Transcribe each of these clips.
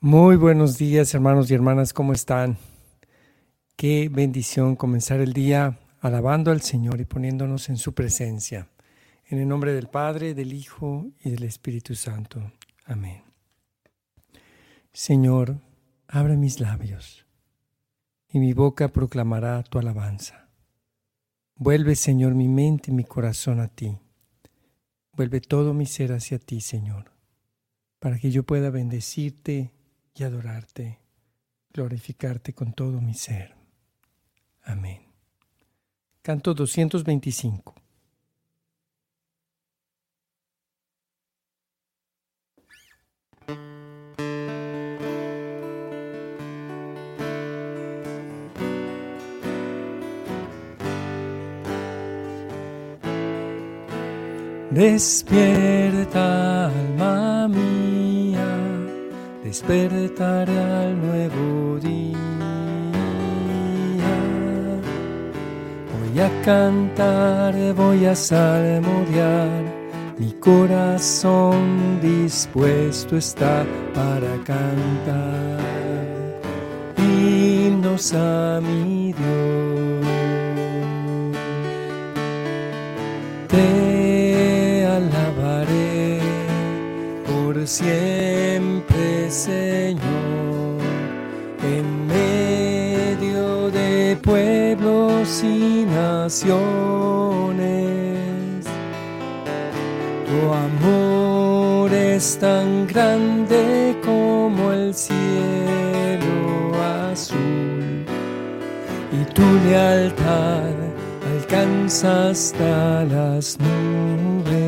Muy buenos días, hermanos y hermanas, ¿cómo están? Qué bendición comenzar el día alabando al Señor y poniéndonos en su presencia. En el nombre del Padre, del Hijo y del Espíritu Santo. Amén. Señor, abre mis labios y mi boca proclamará tu alabanza. Vuelve, Señor, mi mente y mi corazón a ti. Vuelve todo mi ser hacia ti, Señor, para que yo pueda bendecirte y adorarte, glorificarte con todo mi ser. Amén. Canto 225. Despierta, alma mía, despertaré al nuevo día. Voy a cantar, voy a salmodiar, mi corazón dispuesto está para cantar himnos a mi Dios. Te alabaré por siempre, Señor, en medio de pueblos y naciones. Tu amor es tan grande como el cielo azul y tu lealtad alcanza hasta las nubes.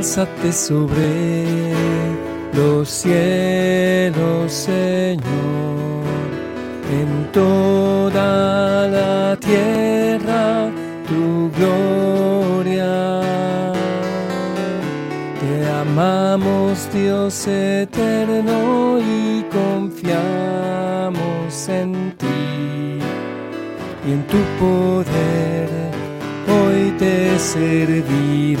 Álzate sobre los cielos, Señor, en toda la tierra tu gloria. Te amamos, Dios eterno, y confiamos en ti y en tu poder hoy te serviremos.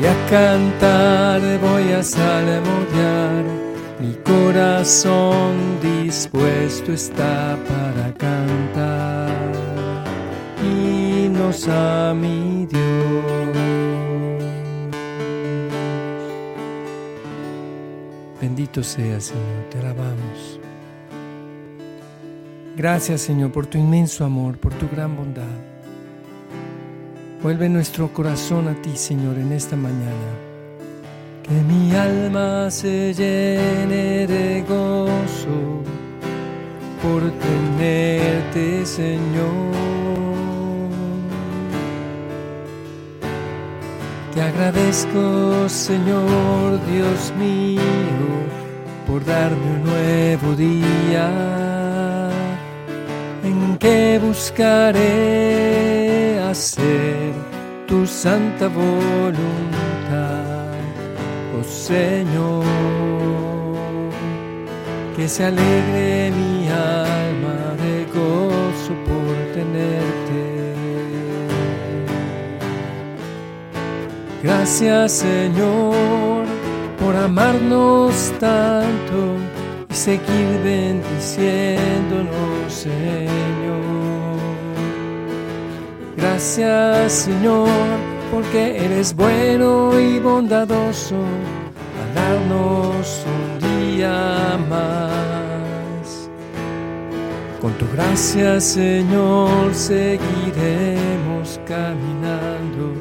Voy a cantar, voy a salmodiar, mi corazón dispuesto está para cantar himnos a mi Dios. Bendito sea, Señor, te alabamos. Gracias, Señor, por tu inmenso amor, por tu gran bondad. Vuelve nuestro corazón a ti, Señor, en esta mañana. Que mi alma se llene de gozo por tenerte, Señor. Te agradezco, Señor Dios mío, por darme un nuevo día en que buscaré hacer tu santa voluntad, oh Señor. Que se alegre mi alma de gozo por tenerte. Gracias Señor por amarnos tanto y seguir bendiciéndonos Señor. Gracias Señor porque eres bueno y bondadoso al darnos un día más. Con tu gracia, Señor, seguiremos caminando.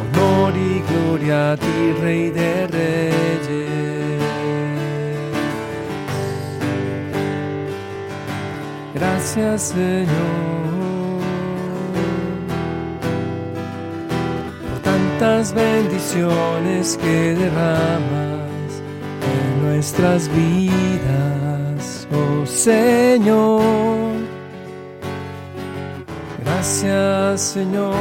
Honor y gloria a ti, Rey de Reyes. Gracias, Señor. Tantas bendiciones que derramas en nuestras vidas, oh Señor. Gracias Señor,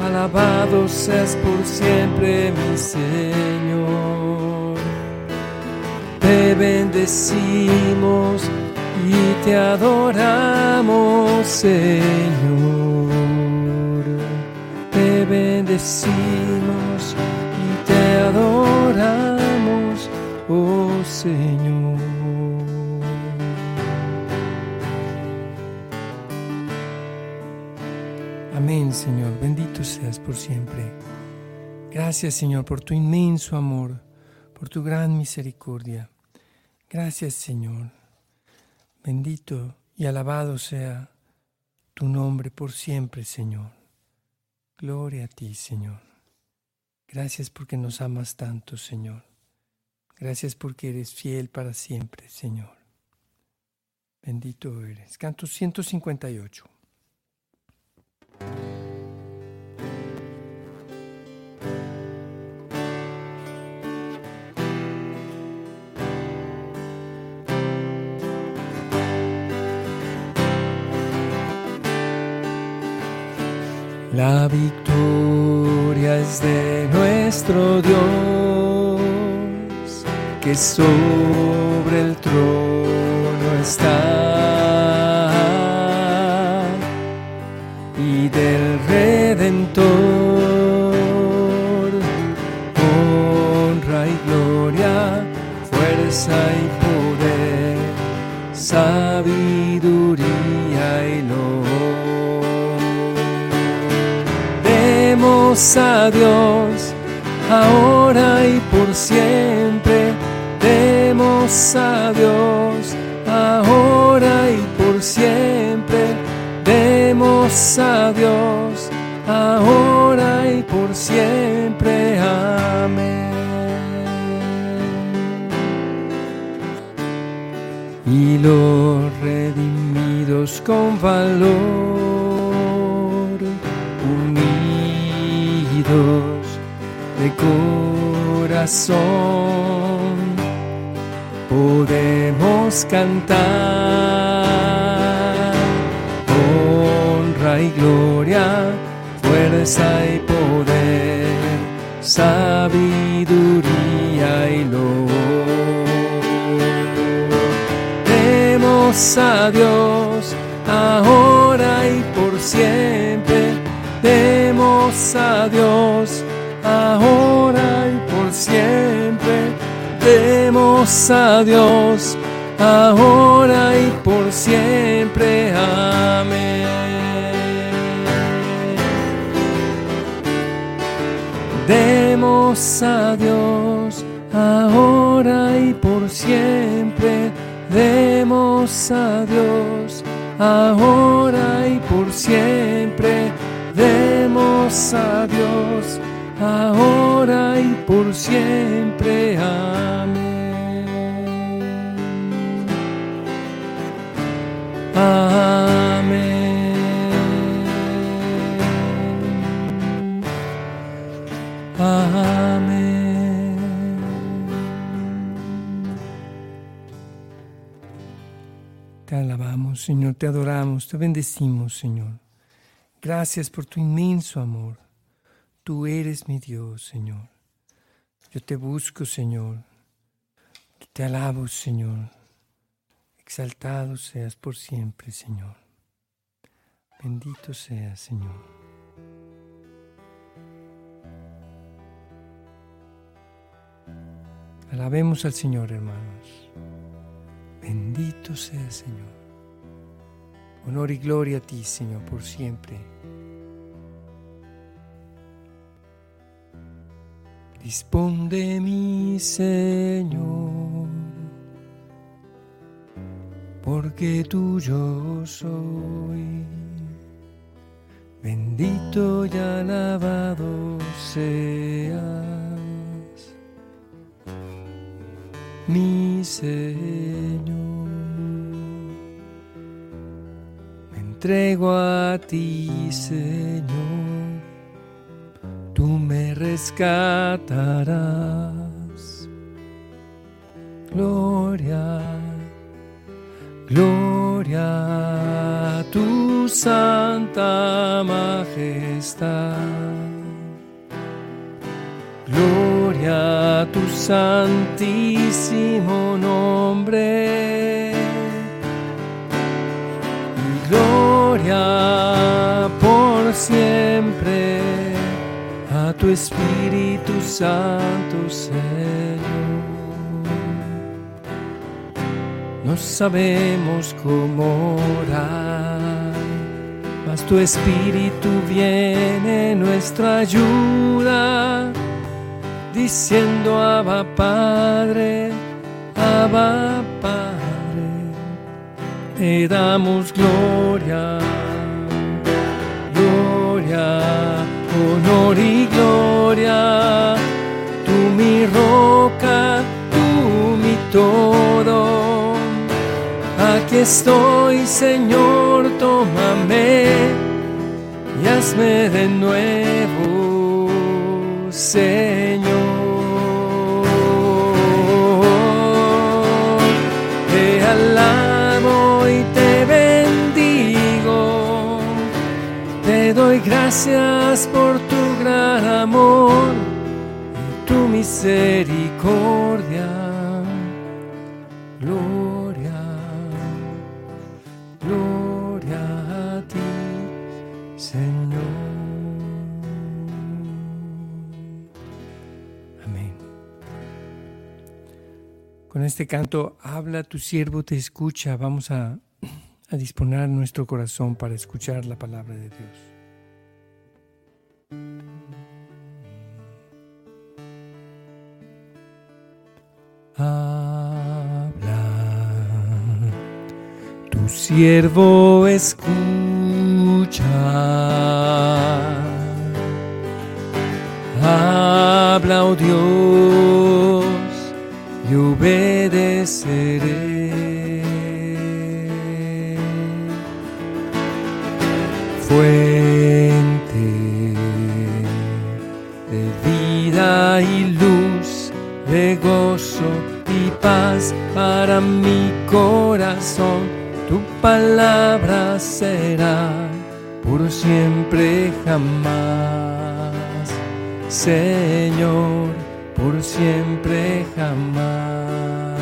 alabado seas por siempre mi Señor. Te bendecimos y te adoramos Señor bendecimos y te adoramos, oh Señor. Amén, Señor. Bendito seas por siempre. Gracias, Señor, por tu inmenso amor, por tu gran misericordia. Gracias, Señor. Bendito y alabado sea tu nombre por siempre, Señor. Gloria a ti, Señor. Gracias porque nos amas tanto, Señor. Gracias porque eres fiel para siempre, Señor. Bendito eres. Canto 158. La victoria es de nuestro Dios, que sobre el trono está, y del Redentor, a Dios, ahora y por siempre. Demos a Dios, ahora y por siempre. Demos a Dios, ahora y por siempre. Amén. Y los redimidos con valor de corazón. Podemos cantar honra y gloria, fuerza y poder, sabiduría y lo Demos a Dios ahora y por siempre. Demos a Dios ahora y por siempre. Demos a Dios ahora y por siempre. Amén. Demos a Dios ahora y por siempre. Demos a Dios ahora y por siempre demos a Dios ahora y por siempre. Amén. Amén. Amén. Te alabamos, Señor, te adoramos, te bendecimos, Señor. Gracias por tu inmenso amor. Tú eres mi Dios, Señor. Yo te busco, Señor. Te alabo, Señor. Exaltado seas por siempre, Señor. Bendito seas, Señor. Alabemos al Señor, hermanos. Bendito sea, Señor. Honor y gloria a ti, Señor, por siempre. Dispón de mi Señor, porque tuyo soy. Bendito y alabado seas, mi Señor. Me entrego a ti, Señor rescatarás. Gloria, gloria a tu santa majestad. Gloria a tu santísimo nombre. Gloria por siempre tu Espíritu Santo, Señor. No sabemos cómo orar, mas tu Espíritu viene en nuestra ayuda, diciendo Abba Padre, Abba Padre, te damos gloria, y gloria, tú mi roca, tú mi todo. Aquí estoy, Señor, tómame y hazme de nuevo, Señor. Te alabo y te bendigo, te doy gracias por amor y tu misericordia. Gloria, gloria a ti, Señor. Amén. Con este canto, habla tu siervo, te escucha. Vamos a, a disponer nuestro corazón para escuchar la palabra de Dios. Siervo escucha. Habla, oh Dios, y obedeceré. Fuente de vida y luz, de gozo paz para mi corazón, palabra será por siempre jamás, Señor, por siempre jamás.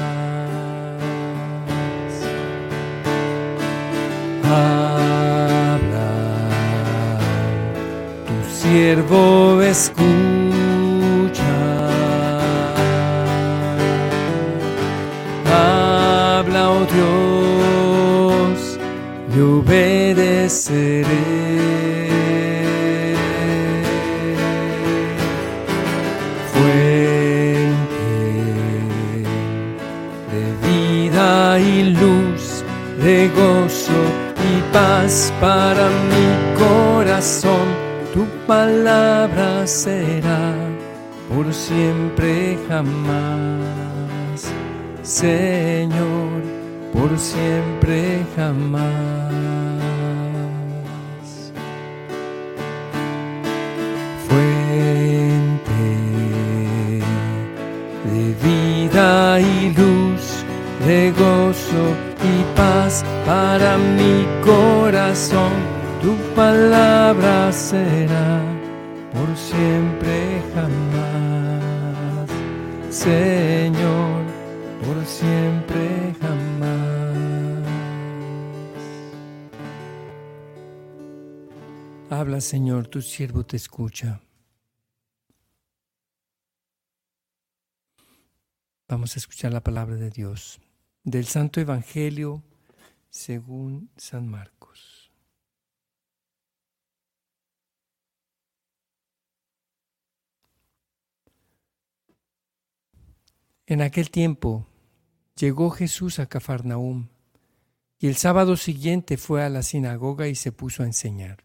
Habla, tu siervo escucha. Dios, y obedeceré. Fuente de vida y luz, de gozo y paz para mi corazón, tu palabra será por siempre jamás. Señor, por siempre jamás. Fuente de vida y luz, de gozo y paz para mi corazón, tu palabra será por siempre jamás. Señor, Habla, Señor, tu siervo te escucha. Vamos a escuchar la palabra de Dios del Santo Evangelio según San Marcos. En aquel tiempo llegó Jesús a Cafarnaúm y el sábado siguiente fue a la sinagoga y se puso a enseñar.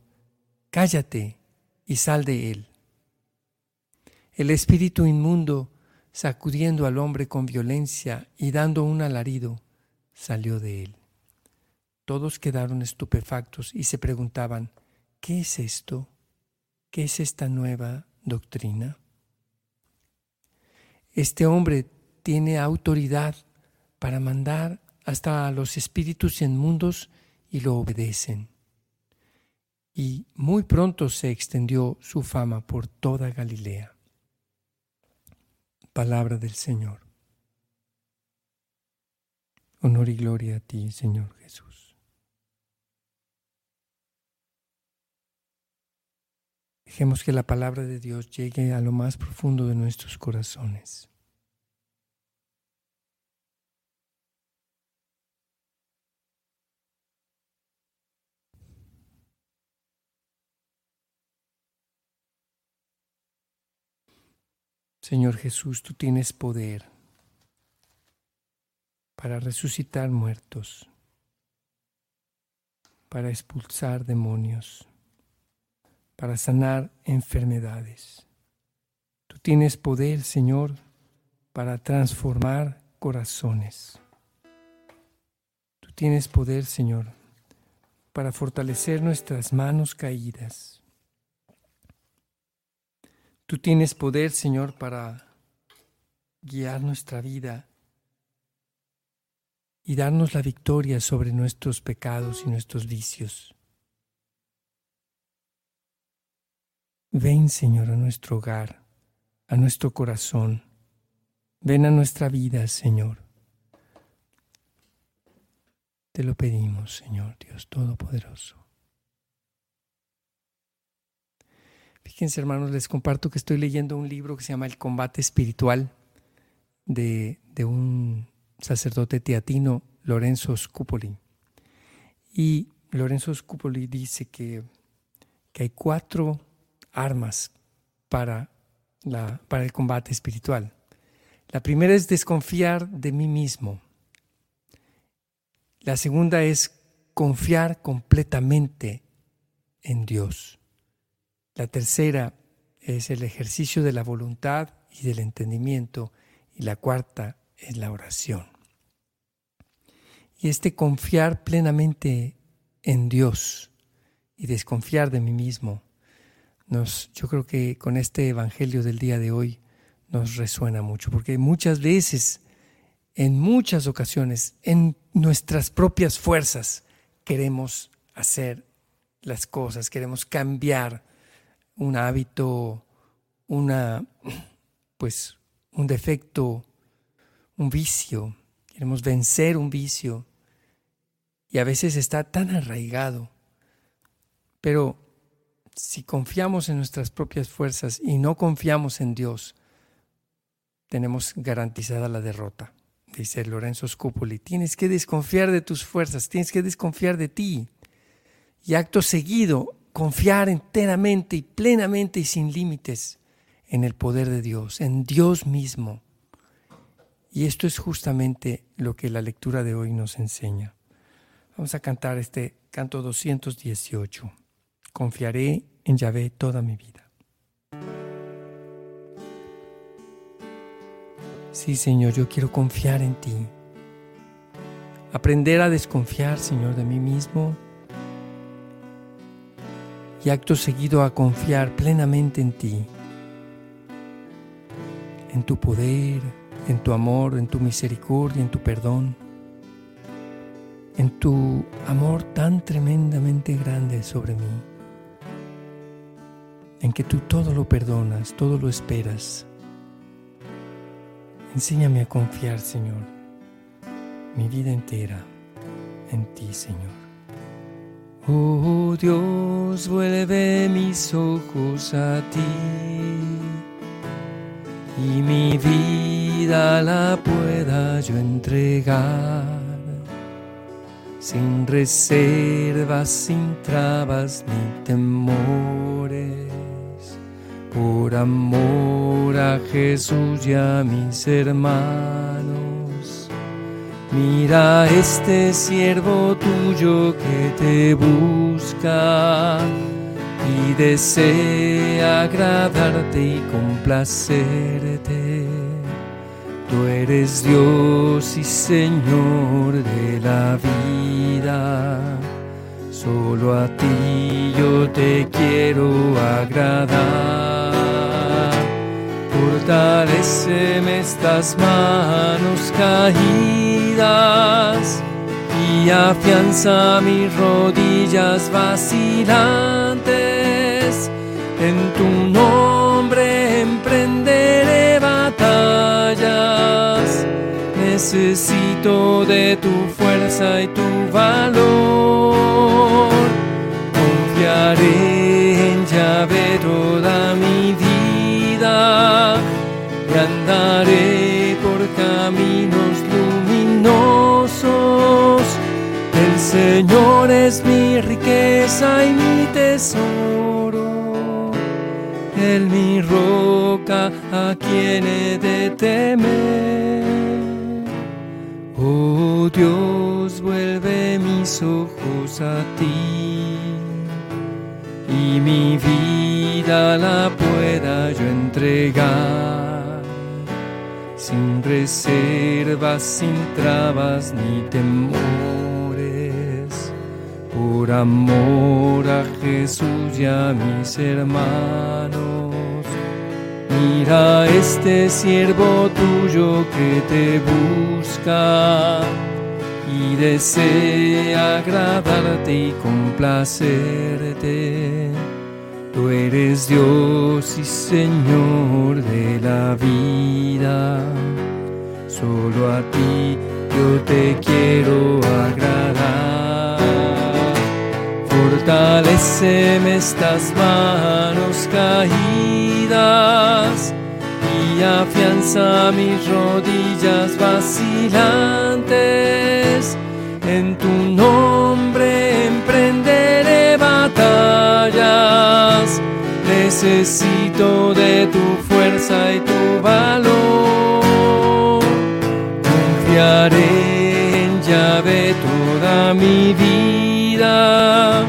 Cállate y sal de él. El espíritu inmundo, sacudiendo al hombre con violencia y dando un alarido, salió de él. Todos quedaron estupefactos y se preguntaban, ¿qué es esto? ¿Qué es esta nueva doctrina? Este hombre tiene autoridad para mandar hasta a los espíritus inmundos y lo obedecen. Y muy pronto se extendió su fama por toda Galilea. Palabra del Señor. Honor y gloria a ti, Señor Jesús. Dejemos que la palabra de Dios llegue a lo más profundo de nuestros corazones. Señor Jesús, tú tienes poder para resucitar muertos, para expulsar demonios para sanar enfermedades. Tú tienes poder, Señor, para transformar corazones. Tú tienes poder, Señor, para fortalecer nuestras manos caídas. Tú tienes poder, Señor, para guiar nuestra vida y darnos la victoria sobre nuestros pecados y nuestros vicios. Ven, Señor, a nuestro hogar, a nuestro corazón. Ven a nuestra vida, Señor. Te lo pedimos, Señor Dios Todopoderoso. Fíjense, hermanos, les comparto que estoy leyendo un libro que se llama El combate espiritual de, de un sacerdote teatino, Lorenzo Scupoli. Y Lorenzo Scupoli dice que, que hay cuatro armas para, la, para el combate espiritual. La primera es desconfiar de mí mismo. La segunda es confiar completamente en Dios. La tercera es el ejercicio de la voluntad y del entendimiento. Y la cuarta es la oración. Y este confiar plenamente en Dios y desconfiar de mí mismo yo creo que con este Evangelio del día de hoy nos resuena mucho, porque muchas veces, en muchas ocasiones, en nuestras propias fuerzas, queremos hacer las cosas, queremos cambiar un hábito, una, pues, un defecto, un vicio, queremos vencer un vicio, y a veces está tan arraigado, pero si confiamos en nuestras propias fuerzas y no confiamos en Dios, tenemos garantizada la derrota. Dice Lorenzo Scupoli, tienes que desconfiar de tus fuerzas, tienes que desconfiar de ti. Y acto seguido, confiar enteramente y plenamente y sin límites en el poder de Dios, en Dios mismo. Y esto es justamente lo que la lectura de hoy nos enseña. Vamos a cantar este canto 218. Confiaré en Yahvé toda mi vida. Sí, Señor, yo quiero confiar en ti. Aprender a desconfiar, Señor, de mí mismo. Y acto seguido a confiar plenamente en ti. En tu poder, en tu amor, en tu misericordia, en tu perdón. En tu amor tan tremendamente grande sobre mí en que tú todo lo perdonas, todo lo esperas. Enséñame a confiar, Señor, mi vida entera en ti, Señor. Oh Dios, vuelve mis ojos a ti y mi vida la pueda yo entregar sin reservas, sin trabas ni temores por amor a Jesús y a mis hermanos. Mira este siervo tuyo que te busca y desea agradarte y complacerte. Tú eres Dios y Señor de la vida Solo a ti yo te quiero agradar. Fortaleceme estas manos caídas y afianza mis rodillas vacilantes. En tu nombre emprenderé batallas. Necesito de tu fuerza y tu valor. Confiaré en llave toda mi vida y andaré por caminos luminosos. El Señor es mi riqueza y mi tesoro. Él mi roca a quien he de temer. Oh Dios, vuelve mis ojos a ti y mi vida la pueda yo entregar sin reservas, sin trabas ni temores, por amor a Jesús y a mis hermanos. Mira este siervo tuyo que te busca y desea agradarte y complacerte. Tú eres Dios y Señor de la vida. Solo a ti yo te quiero agradar. Fortaleceme estas manos caídas y afianza mis rodillas vacilantes. En tu nombre Necesito de tu fuerza y tu valor. Confiaré en llave toda mi vida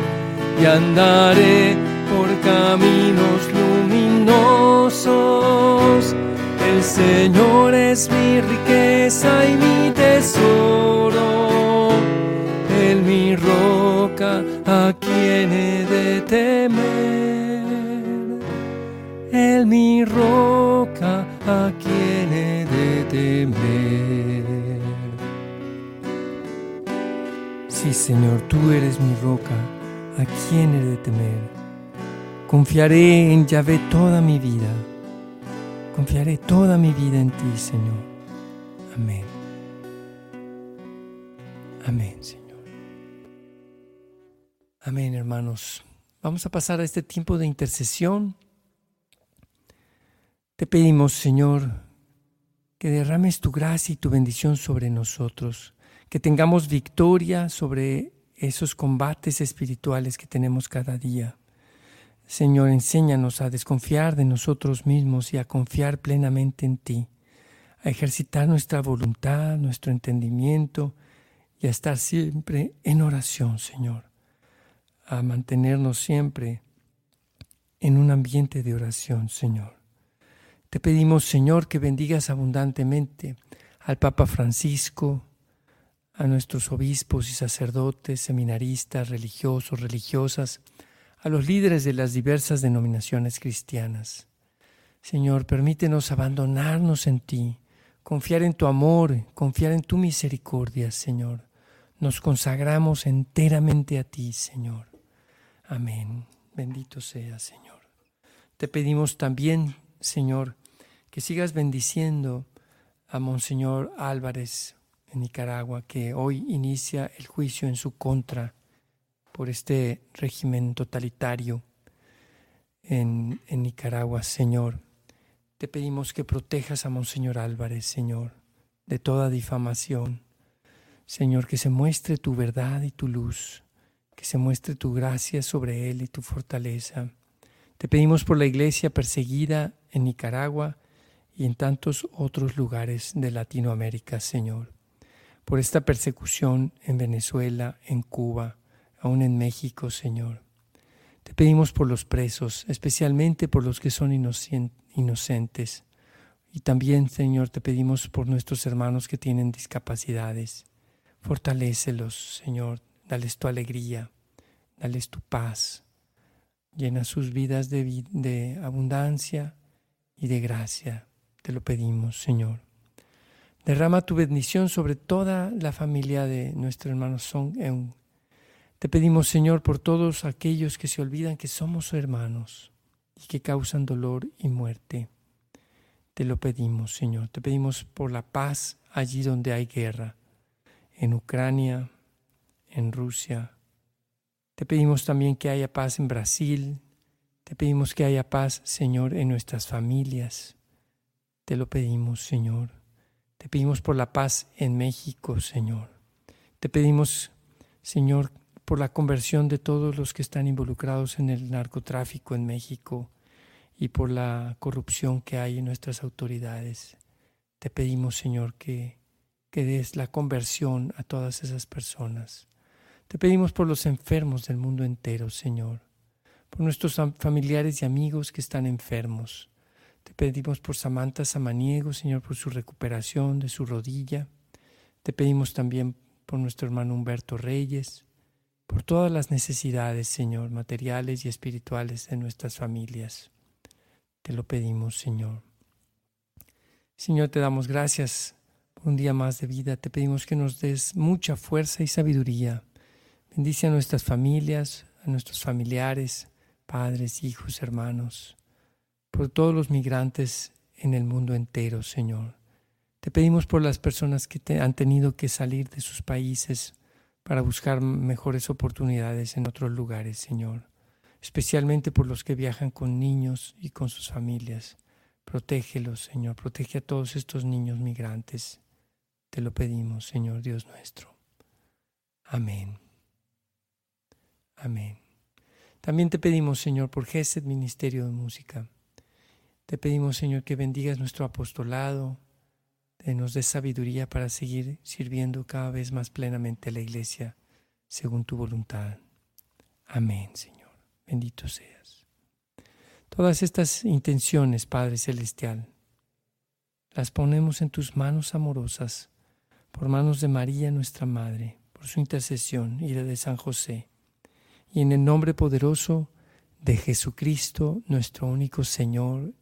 y andaré por caminos luminosos. El Señor es mi riqueza y mi tesoro, Él mi roca a quien he de temer, Él mi roca a quien he de temer. Sí, Señor, tú eres mi roca, ¿a quién he de temer? Confiaré en Yahvé toda mi vida. Confiaré toda mi vida en ti, Señor. Amén. Amén, Señor. Amén, hermanos. Vamos a pasar a este tiempo de intercesión. Te pedimos, Señor, que derrames tu gracia y tu bendición sobre nosotros que tengamos victoria sobre esos combates espirituales que tenemos cada día. Señor, enséñanos a desconfiar de nosotros mismos y a confiar plenamente en ti, a ejercitar nuestra voluntad, nuestro entendimiento y a estar siempre en oración, Señor, a mantenernos siempre en un ambiente de oración, Señor. Te pedimos, Señor, que bendigas abundantemente al Papa Francisco, a nuestros obispos y sacerdotes, seminaristas, religiosos, religiosas, a los líderes de las diversas denominaciones cristianas. Señor, permítenos abandonarnos en ti, confiar en tu amor, confiar en tu misericordia, Señor. Nos consagramos enteramente a ti, Señor. Amén. Bendito sea, Señor. Te pedimos también, Señor, que sigas bendiciendo a Monseñor Álvarez en Nicaragua, que hoy inicia el juicio en su contra por este régimen totalitario en, en Nicaragua, Señor. Te pedimos que protejas a Monseñor Álvarez, Señor, de toda difamación. Señor, que se muestre tu verdad y tu luz, que se muestre tu gracia sobre él y tu fortaleza. Te pedimos por la iglesia perseguida en Nicaragua y en tantos otros lugares de Latinoamérica, Señor. Por esta persecución en Venezuela, en Cuba, aún en México, Señor. Te pedimos por los presos, especialmente por los que son inocentes. Y también, Señor, te pedimos por nuestros hermanos que tienen discapacidades. Fortalécelos, Señor, dales tu alegría, dales tu paz. Llena sus vidas de, de abundancia y de gracia. Te lo pedimos, Señor. Derrama tu bendición sobre toda la familia de nuestro hermano Song Eun te pedimos, Señor, por todos aquellos que se olvidan que somos hermanos y que causan dolor y muerte. Te lo pedimos, Señor. Te pedimos por la paz allí donde hay guerra, en Ucrania, en Rusia. Te pedimos también que haya paz en Brasil. Te pedimos que haya paz, Señor, en nuestras familias. Te lo pedimos, Señor. Te pedimos por la paz en México, Señor. Te pedimos, Señor, por la conversión de todos los que están involucrados en el narcotráfico en México y por la corrupción que hay en nuestras autoridades. Te pedimos, Señor, que, que des la conversión a todas esas personas. Te pedimos por los enfermos del mundo entero, Señor, por nuestros familiares y amigos que están enfermos. Te pedimos por Samantha Samaniego, Señor, por su recuperación de su rodilla. Te pedimos también por nuestro hermano Humberto Reyes, por todas las necesidades, Señor, materiales y espirituales de nuestras familias. Te lo pedimos, Señor. Señor, te damos gracias por un día más de vida. Te pedimos que nos des mucha fuerza y sabiduría. Bendice a nuestras familias, a nuestros familiares, padres, hijos, hermanos, por todos los migrantes en el mundo entero, Señor. Te pedimos por las personas que te han tenido que salir de sus países para buscar mejores oportunidades en otros lugares, Señor, especialmente por los que viajan con niños y con sus familias. Protégelos, Señor, protege a todos estos niños migrantes. Te lo pedimos, Señor Dios nuestro. Amén. Amén. También te pedimos, Señor, por Gesed Ministerio de Música. Te pedimos, Señor, que bendigas nuestro apostolado, nos des sabiduría para seguir sirviendo cada vez más plenamente la iglesia según tu voluntad. Amén, Señor. Bendito seas. Todas estas intenciones, Padre Celestial, las ponemos en tus manos amorosas, por manos de María, nuestra Madre, por su intercesión y la de San José, y en el nombre poderoso de Jesucristo, nuestro único Señor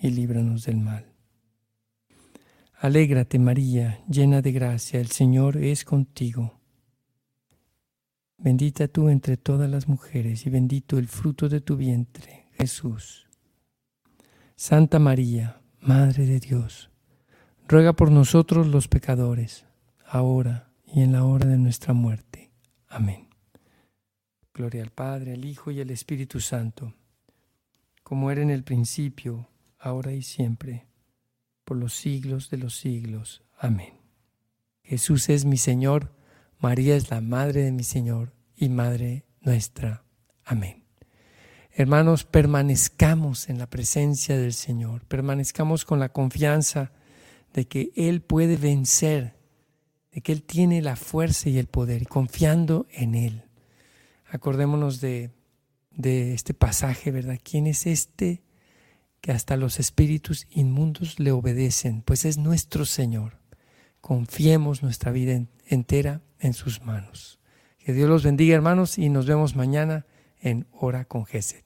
y líbranos del mal. Alégrate María, llena de gracia, el Señor es contigo. Bendita tú entre todas las mujeres y bendito el fruto de tu vientre, Jesús. Santa María, Madre de Dios, ruega por nosotros los pecadores, ahora y en la hora de nuestra muerte. Amén. Gloria al Padre, al Hijo y al Espíritu Santo, como era en el principio, ahora y siempre por los siglos de los siglos. Amén. Jesús es mi Señor, María es la Madre de mi Señor y Madre nuestra. Amén. Hermanos, permanezcamos en la presencia del Señor, permanezcamos con la confianza de que Él puede vencer, de que Él tiene la fuerza y el poder, y confiando en Él. Acordémonos de, de este pasaje, ¿verdad? ¿Quién es este que hasta los espíritus inmundos le obedecen, pues es nuestro Señor. confiemos nuestra vida entera en sus manos. Que Dios los bendiga, hermanos, y nos vemos mañana en Hora con Geset.